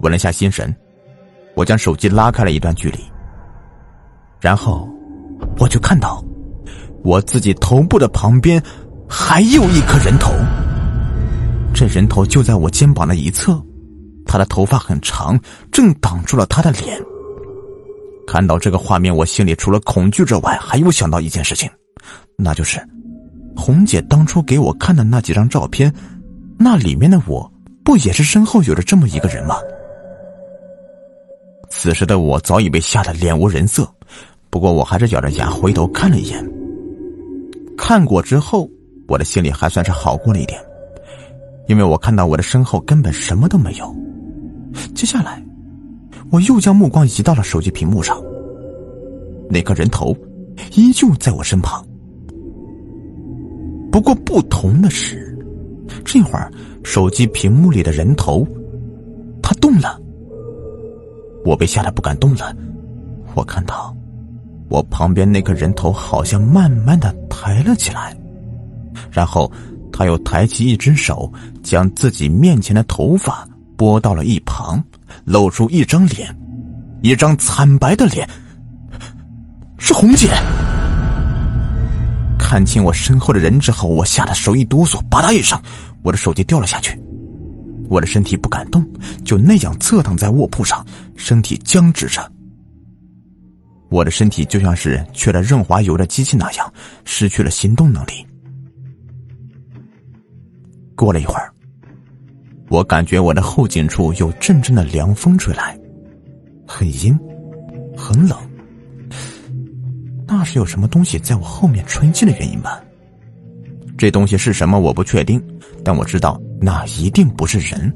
稳了下心神，我将手机拉开了一段距离，然后我就看到我自己头部的旁边还有一颗人头。这人头就在我肩膀的一侧，他的头发很长，正挡住了他的脸。看到这个画面，我心里除了恐惧之外，还有想到一件事情，那就是红姐当初给我看的那几张照片，那里面的我不也是身后有着这么一个人吗？此时的我早已被吓得脸无人色，不过我还是咬着牙回头看了一眼。看过之后，我的心里还算是好过了一点，因为我看到我的身后根本什么都没有。接下来。我又将目光移到了手机屏幕上，那个人头依旧在我身旁。不过不同的是，这会儿手机屏幕里的人头，他动了。我被吓得不敢动了。我看到，我旁边那个人头好像慢慢的抬了起来，然后他又抬起一只手，将自己面前的头发拨到了一旁。露出一张脸，一张惨白的脸，是红姐。看清我身后的人之后，我吓得手一哆嗦，吧嗒一声，我的手机掉了下去。我的身体不敢动，就那样侧躺在卧铺上，身体僵直着。我的身体就像是缺了润滑油的机器那样，失去了行动能力。过了一会儿。我感觉我的后颈处有阵阵的凉风吹来，很阴，很冷。那是有什么东西在我后面吹气的原因吧？这东西是什么？我不确定，但我知道那一定不是人，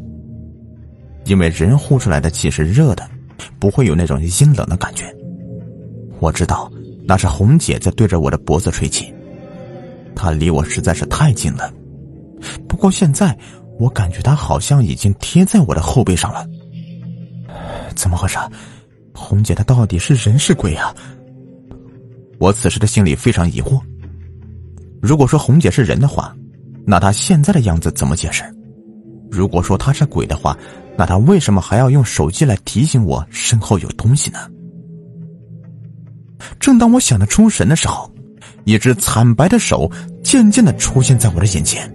因为人呼出来的气是热的，不会有那种阴冷的感觉。我知道那是红姐在对着我的脖子吹气，她离我实在是太近了。不过现在。我感觉他好像已经贴在我的后背上了，怎么回事？红姐她到底是人是鬼啊？我此时的心里非常疑惑。如果说红姐是人的话，那他现在的样子怎么解释？如果说他是鬼的话，那他为什么还要用手机来提醒我身后有东西呢？正当我想得出神的时候，一只惨白的手渐渐的出现在我的眼前。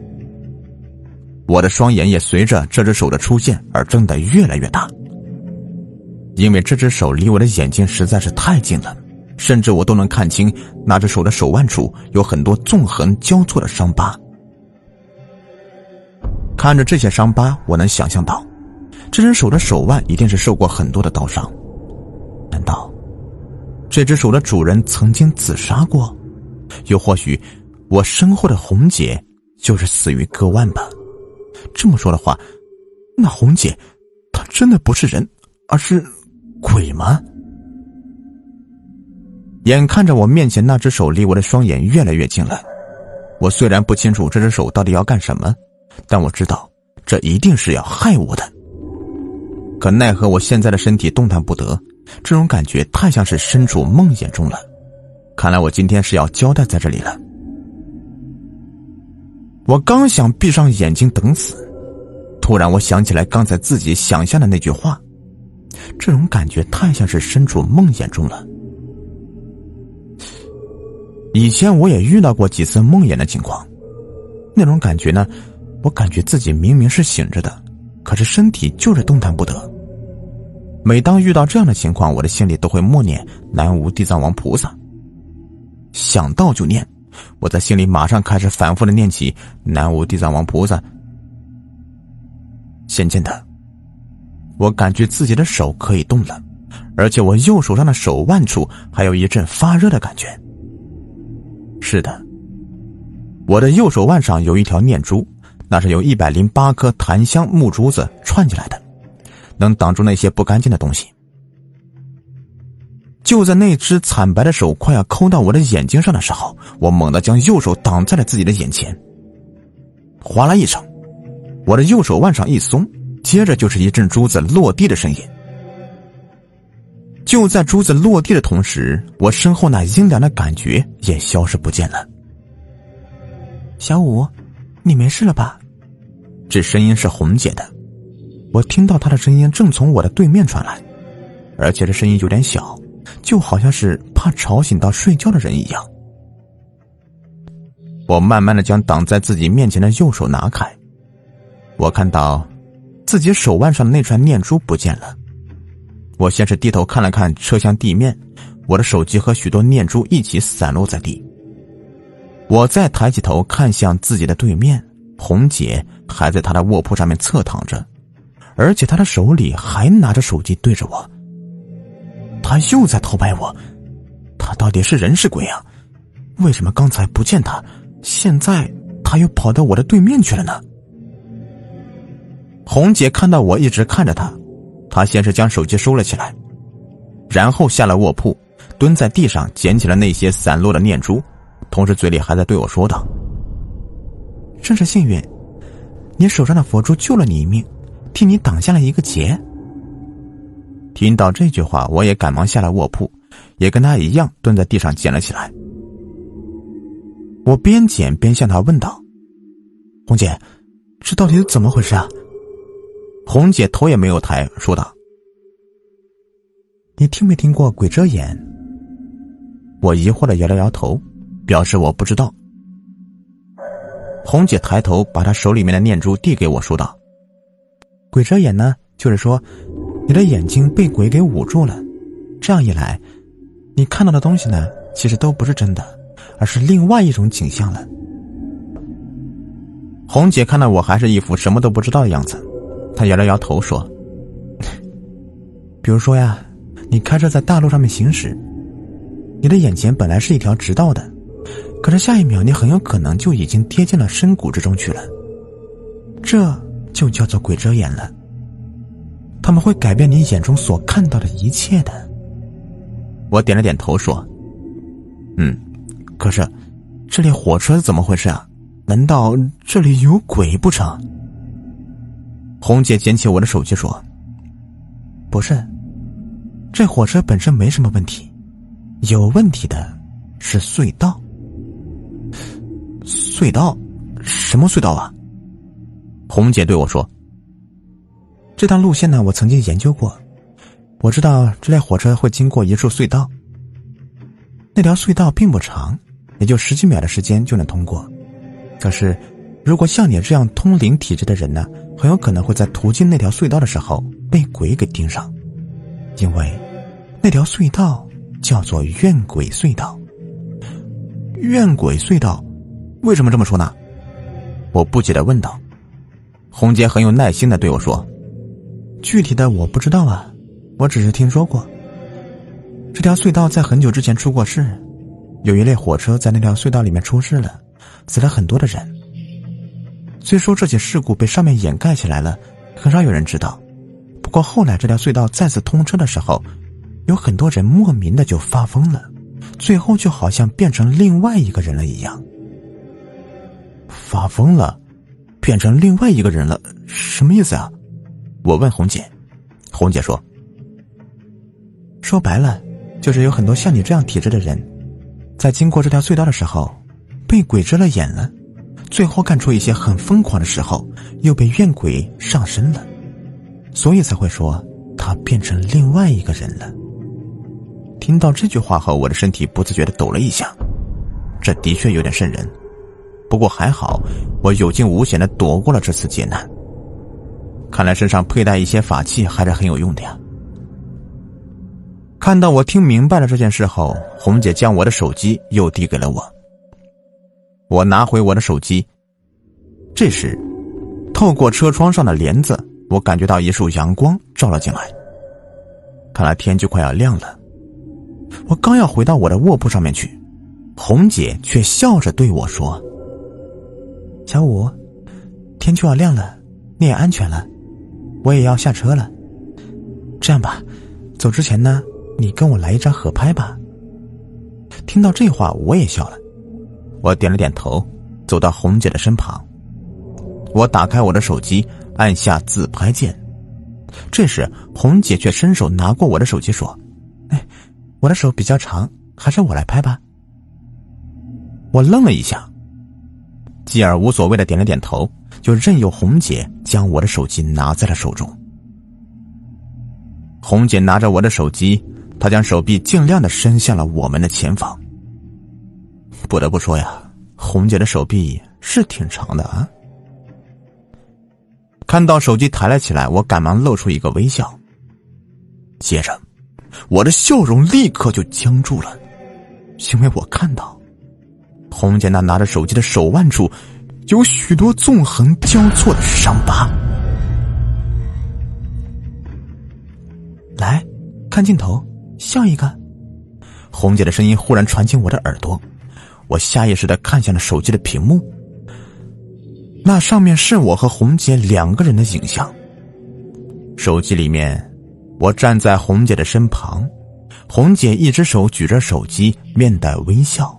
我的双眼也随着这只手的出现而睁得越来越大，因为这只手离我的眼睛实在是太近了，甚至我都能看清那只手的手腕处有很多纵横交错的伤疤。看着这些伤疤，我能想象到，这只手的手腕一定是受过很多的刀伤。难道这只手的主人曾经自杀过？又或许，我身后的红姐就是死于割腕吧？这么说的话，那红姐，她真的不是人，而是鬼吗？眼看着我面前那只手离我的双眼越来越近了，我虽然不清楚这只手到底要干什么，但我知道这一定是要害我的。可奈何我现在的身体动弹不得，这种感觉太像是身处梦魇中了。看来我今天是要交代在这里了。我刚想闭上眼睛等死，突然我想起来刚才自己想象的那句话，这种感觉太像是身处梦魇中了。以前我也遇到过几次梦魇的情况，那种感觉呢，我感觉自己明明是醒着的，可是身体就是动弹不得。每当遇到这样的情况，我的心里都会默念南无地藏王菩萨，想到就念。我在心里马上开始反复的念起“南无地藏王菩萨”。渐渐的，我感觉自己的手可以动了，而且我右手上的手腕处还有一阵发热的感觉。是的，我的右手腕上有一条念珠，那是由一百零八颗檀香木珠子串起来的，能挡住那些不干净的东西。就在那只惨白的手快要抠到我的眼睛上的时候，我猛地将右手挡在了自己的眼前。哗啦一声，我的右手腕上一松，接着就是一阵珠子落地的声音。就在珠子落地的同时，我身后那阴凉的感觉也消失不见了。小五，你没事了吧？这声音是红姐的。我听到她的声音正从我的对面传来，而且这声音有点小，就好像是怕吵醒到睡觉的人一样。我慢慢的将挡在自己面前的右手拿开，我看到自己手腕上的那串念珠不见了。我先是低头看了看车厢地面，我的手机和许多念珠一起散落在地。我再抬起头看向自己的对面，红姐还在她的卧铺上面侧躺着，而且她的手里还拿着手机对着我。她又在偷拍我，她到底是人是鬼啊？为什么刚才不见她？现在他又跑到我的对面去了呢。红姐看到我一直看着他，她先是将手机收了起来，然后下了卧铺，蹲在地上捡起了那些散落的念珠，同时嘴里还在对我说道：“真是幸运，你手上的佛珠救了你一命，替你挡下了一个劫。”听到这句话，我也赶忙下了卧铺，也跟他一样蹲在地上捡了起来。我边捡边向他问道：“红姐，这到底是怎么回事啊？”红姐头也没有抬，说道：“你听没听过鬼遮眼？”我疑惑的摇了摇头，表示我不知道。红姐抬头，把她手里面的念珠递给我，说道：“鬼遮眼呢，就是说，你的眼睛被鬼给捂住了，这样一来，你看到的东西呢，其实都不是真的。”而是另外一种景象了。红姐看到我还是一副什么都不知道的样子，她摇了摇头说：“比如说呀，你开车在大路上面行驶，你的眼前本来是一条直道的，可是下一秒你很有可能就已经跌进了深谷之中去了。这就叫做鬼遮眼了。他们会改变你眼中所看到的一切的。”我点了点头说：“嗯。”可是，这列火车怎么回事啊？难道这里有鬼不成？红姐捡起我的手机说：“不是，这火车本身没什么问题，有问题的是隧道。隧道？什么隧道啊？”红姐对我说：“这趟路线呢，我曾经研究过，我知道这列火车会经过一处隧道。那条隧道并不长。”也就十几秒的时间就能通过，可是，如果像你这样通灵体质的人呢，很有可能会在途经那条隧道的时候被鬼给盯上，因为那条隧道叫做怨鬼隧道。怨鬼隧道，为什么这么说呢？我不解的问道。红姐很有耐心的对我说：“具体的我不知道啊，我只是听说过，这条隧道在很久之前出过事。”有一列火车在那条隧道里面出事了，死了很多的人。虽说这起事故被上面掩盖起来了，很少有人知道。不过后来这条隧道再次通车的时候，有很多人莫名的就发疯了，最后就好像变成另外一个人了一样。发疯了，变成另外一个人了，什么意思啊？我问红姐，红姐说：“说白了，就是有很多像你这样体质的人。”在经过这条隧道的时候，被鬼遮了眼了，最后干出一些很疯狂的时候，又被怨鬼上身了，所以才会说他变成另外一个人了。听到这句话后，我的身体不自觉的抖了一下，这的确有点瘆人，不过还好，我有惊无险的躲过了这次劫难。看来身上佩戴一些法器还是很有用的呀。看到我听明白了这件事后，红姐将我的手机又递给了我。我拿回我的手机，这时，透过车窗上的帘子，我感觉到一束阳光照了进来。看来天就快要亮了。我刚要回到我的卧铺上面去，红姐却笑着对我说：“小五，天就要亮了，你也安全了，我也要下车了。这样吧，走之前呢。”你跟我来一张合拍吧。听到这话，我也笑了。我点了点头，走到红姐的身旁。我打开我的手机，按下自拍键。这时，红姐却伸手拿过我的手机，说：“哎，我的手比较长，还是我来拍吧。”我愣了一下，继而无所谓的点了点头，就任由红姐将我的手机拿在了手中。红姐拿着我的手机，她将手臂尽量的伸向了我们的前方。不得不说呀，红姐的手臂是挺长的啊。看到手机抬了起来，我赶忙露出一个微笑。接着，我的笑容立刻就僵住了，因为我看到红姐那拿着手机的手腕处有许多纵横交错的伤疤。来看镜头，笑一个。红姐的声音忽然传进我的耳朵，我下意识的看向了手机的屏幕。那上面是我和红姐两个人的影像。手机里面，我站在红姐的身旁，红姐一只手举着手机，面带微笑，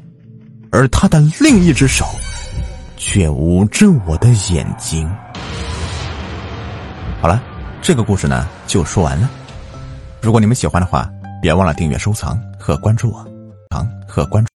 而他的另一只手却捂着我的眼睛。好了，这个故事呢就说完了。如果你们喜欢的话，别忘了订阅、收藏和关注我，藏和关注。